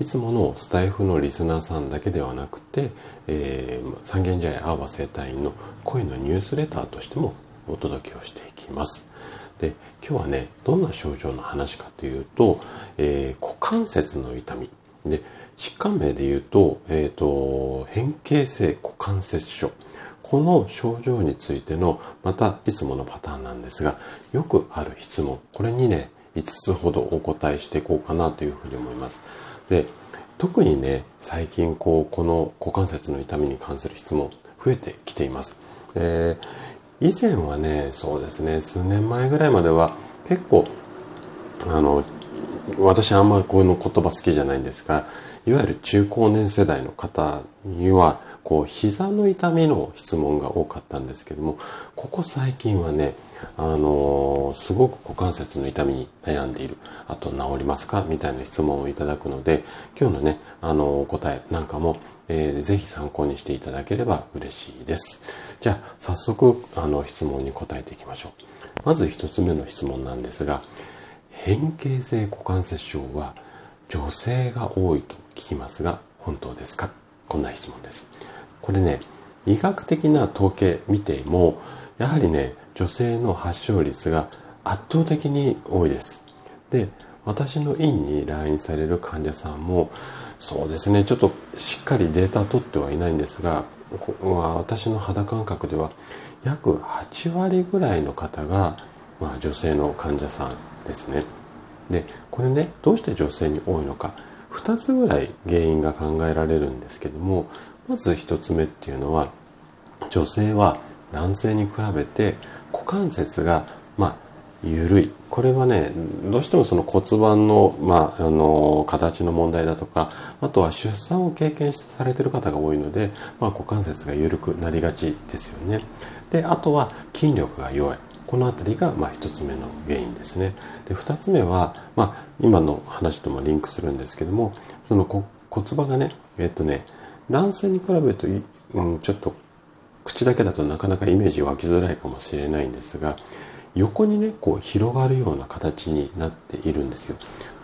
いつものスタイフのリスナーさんだけではなくて、えー、三軒茶屋アーバ生態院の恋のニュースレターとしてもお届けをしていきます。で今日はねどんな症状の話かというと、えー、股関節の痛み。で疾患名で言うと,、えーと、変形性股関節症。この症状についてのまたいつものパターンなんですがよくある質問。これにね5つほどお答えしていこうかなというふうに思います。で、特にね、最近こう、この股関節の痛みに関する質問増えてきています。え、以前はね、そうですね、数年前ぐらいまでは結構、あの、私あんまりこの言葉好きじゃないんですが、いわゆる中高年世代の方には、こう、膝の痛みの質問が多かったんですけども、ここ最近はね、あのー、すごく股関節の痛みに悩んでいる。あと、治りますか？みたいな質問をいただくので、今日のね、あのー、答えなんかも、えー、ぜひ参考にしていただければ嬉しいです。じゃあ、早速、あの、質問に答えていきましょう。まず一つ目の質問なんですが、変形性股関節症は女性が多いと聞きますが本当ですか？こんな質問です。これね、医学的な統計見ても、やはりね、女性の発症率が圧倒的に多いです。で、私の院に来院される患者さんも、そうですね、ちょっとしっかりデータ取ってはいないんですが、まあ、私の肌感覚では約8割ぐらいの方が、まあ、女性の患者さんですね。で、これね、どうして女性に多いのか。2つぐらい原因が考えられるんですけども、まず1つ目っていうのは、女性は男性に比べて股関節が、まあ、緩い。これはね、どうしてもその骨盤の、まあ、あの、形の問題だとか、あとは出産を経験されてる方が多いので、まあ、股関節が緩くなりがちですよね。で、あとは筋力が弱い。この辺りがま1つ目の原因ですね。で2つ目は、まあ、今の話ともリンクするんですけどもその骨盤がねえっとね男性に比べると、うん、ちょっと口だけだとなかなかイメージ湧きづらいかもしれないんですが横にねこう広がるような形になっているんですよ。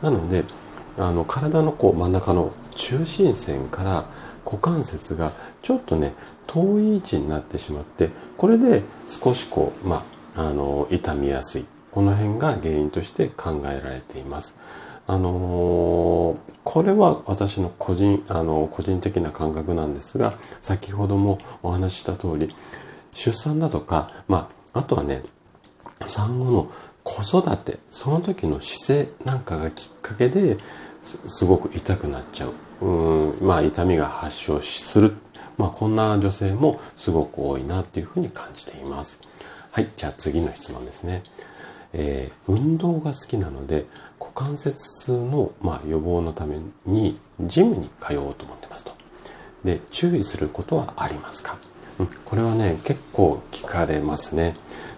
なのであの体のこう真ん中の中心線から股関節がちょっとね遠い位置になってしまってこれで少しこうまああの痛みやすいこの辺が原因として考えられています。あのー、これは私の個人、あの、個人的な感覚なんですが、先ほどもお話しした通り、出産だとか、まあ、あとはね、産後の子育て、その時の姿勢なんかがきっかけですごく痛くなっちゃう。うん、まあ、痛みが発症する。まあ、こんな女性もすごく多いなっていうふうに感じています。はい、じゃあ次の質問ですね。えー、運動が好きなので股関節痛の、まあ、予防のためにジムに通おうと思ってますと。で、注意することはありますか、うん、これはね、結構聞かれますね。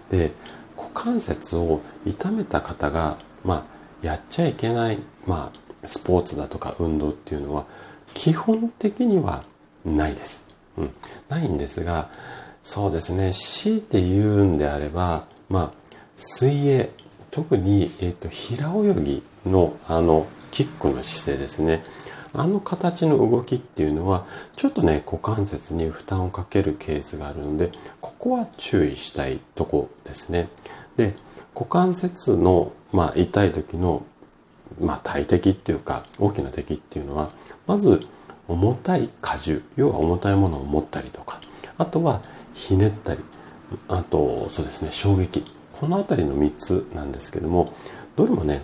で、股関節を痛めた方が、まあ、やっちゃいけない、まあ、スポーツだとか運動っていうのは基本的にはないです。うん、ないんですが、そうですね。強いて言うんであれば、まあ、水泳、特に、えっ、ー、と、平泳ぎの、あの、キックの姿勢ですね。あの形の動きっていうのは、ちょっとね、股関節に負担をかけるケースがあるので、ここは注意したいとこですね。で、股関節の、まあ、痛い時の、まあ、大敵っていうか、大きな敵っていうのは、まず、重たい荷重、要は重たいものを持ったりとか、あとはひねったり、あと、そうですね、衝撃。このあたりの3つなんですけども、どれもね、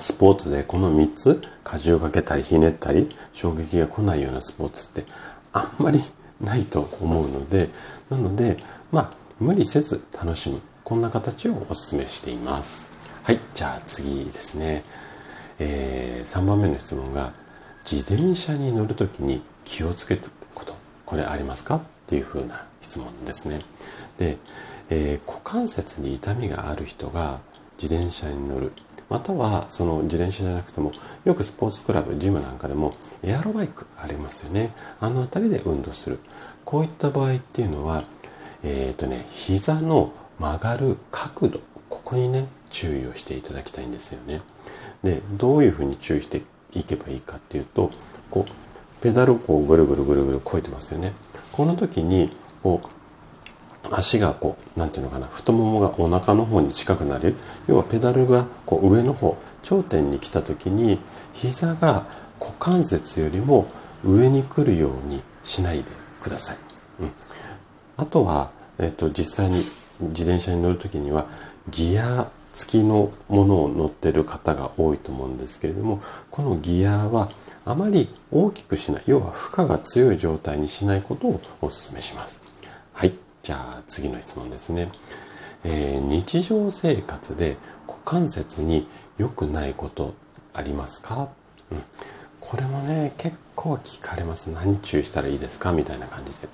スポーツでこの3つ、荷重をかけたりひねったり、衝撃が来ないようなスポーツってあんまりないと思うので、なので、まあ、無理せず楽しむ。こんな形をお勧めしています。はい、じゃあ次ですね。えー、3番目の質問が、自転車に乗るときに気をつけること、これありますか？っていう風な質問ですね。で、えー、股関節に痛みがある人が自転車に乗る。またはその自転車じゃなくてもよくスポーツクラブジムなんかでもエアロバイクありますよねあの辺りで運動するこういった場合っていうのはえっ、ー、とね膝の曲がる角度ここにね注意をしていただきたいんですよねでどういうふうに注意していけばいいかっていうとこうペダルをこうぐるぐるぐるぐるこいてますよねこの時にこう足がこう、なんていうのかな、太ももがお腹の方に近くなる。要はペダルがこう上の方、頂点に来た時に、膝が股関節よりも上に来るようにしないでください。うん。あとは、えっと、実際に自転車に乗る時には、ギア付きのものを乗ってる方が多いと思うんですけれども、このギアはあまり大きくしない、要は負荷が強い状態にしないことをお勧めします。はい。じゃあ次の質問ですね。えー、日常生活で股関節に良くないことありますか、うん、これもね、結構聞かれます。何注意したらいいですか？みたいな感じで。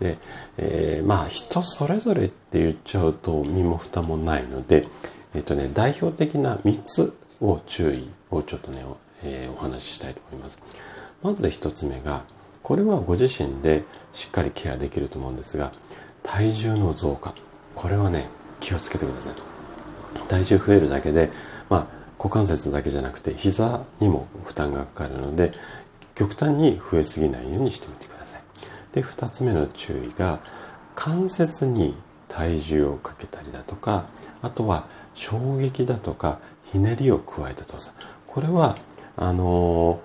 で、えー、まあ人それぞれって言っちゃうと身も蓋もないので、えっ、とね、代表的な3つを注意をちょっとね、えー、お話ししたいと思います。まず1つ目が、これはご自身でしっかりケアできると思うんですが、体重の増加。これはね、気をつけてください。体重増えるだけで、まあ、股関節だけじゃなくて膝にも負担がかかるので、極端に増えすぎないようにしてみてください。で、二つ目の注意が、関節に体重をかけたりだとか、あとは衝撃だとか、ひねりを加えた動作。これは、あの、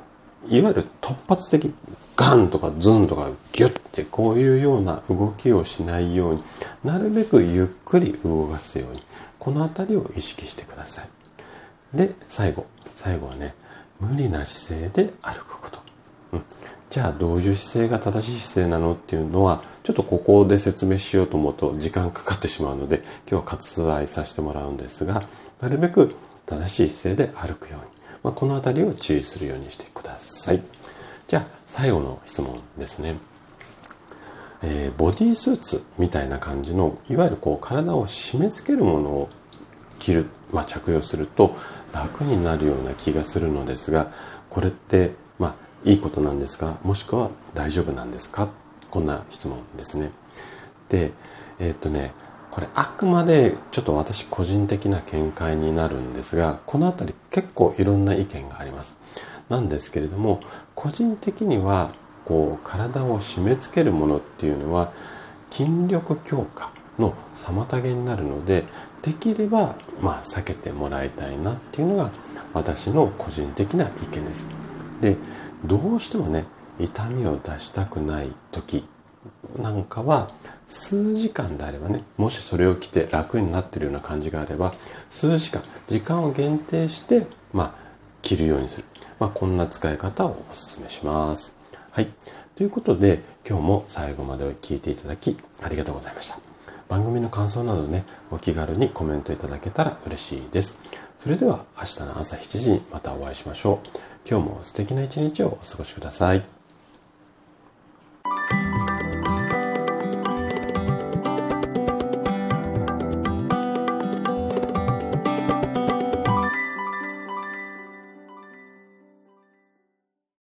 いわゆる突発的ガンとかズンとかギュッてこういうような動きをしないようになるべくゆっくり動かすようにこの辺りを意識してください。で最後。最後はね無理な姿勢で歩くこと、うん、じゃあどういう姿勢が正しい姿勢なのっていうのはちょっとここで説明しようと思うと時間かかってしまうので 今日は割愛させてもらうんですがなるべく正しい姿勢で歩くように、まあ、この辺りを注意するようにしてください。じゃあ、最後の質問ですね。えー、ボディースーツみたいな感じの、いわゆるこう体を締め付けるものを着る、まあ、着用すると楽になるような気がするのですが、これって、まあ、いいことなんですか？もしくは大丈夫なんですか？こんな質問ですね。で、えー、っとね、これあくまでちょっと私個人的な見解になるんですが、このあたり結構いろんな意見があります。なんですけれども個人的にはこう体を締め付けるものっていうのは筋力強化の妨げになるのでできればまあ避けてもらいたいなっていうのが私の個人的な意見です。でどうしてもね痛みを出したくない時なんかは数時間であればねもしそれを着て楽になってるような感じがあれば数時間時間を限定してまあ着るようにするまあ、こんな使い方をお勧めします。はい。ということで、今日も最後まで聞いていただきありがとうございました。番組の感想などね、お気軽にコメントいただけたら嬉しいです。それでは明日の朝7時にまたお会いしましょう。今日も素敵な一日をお過ごしください。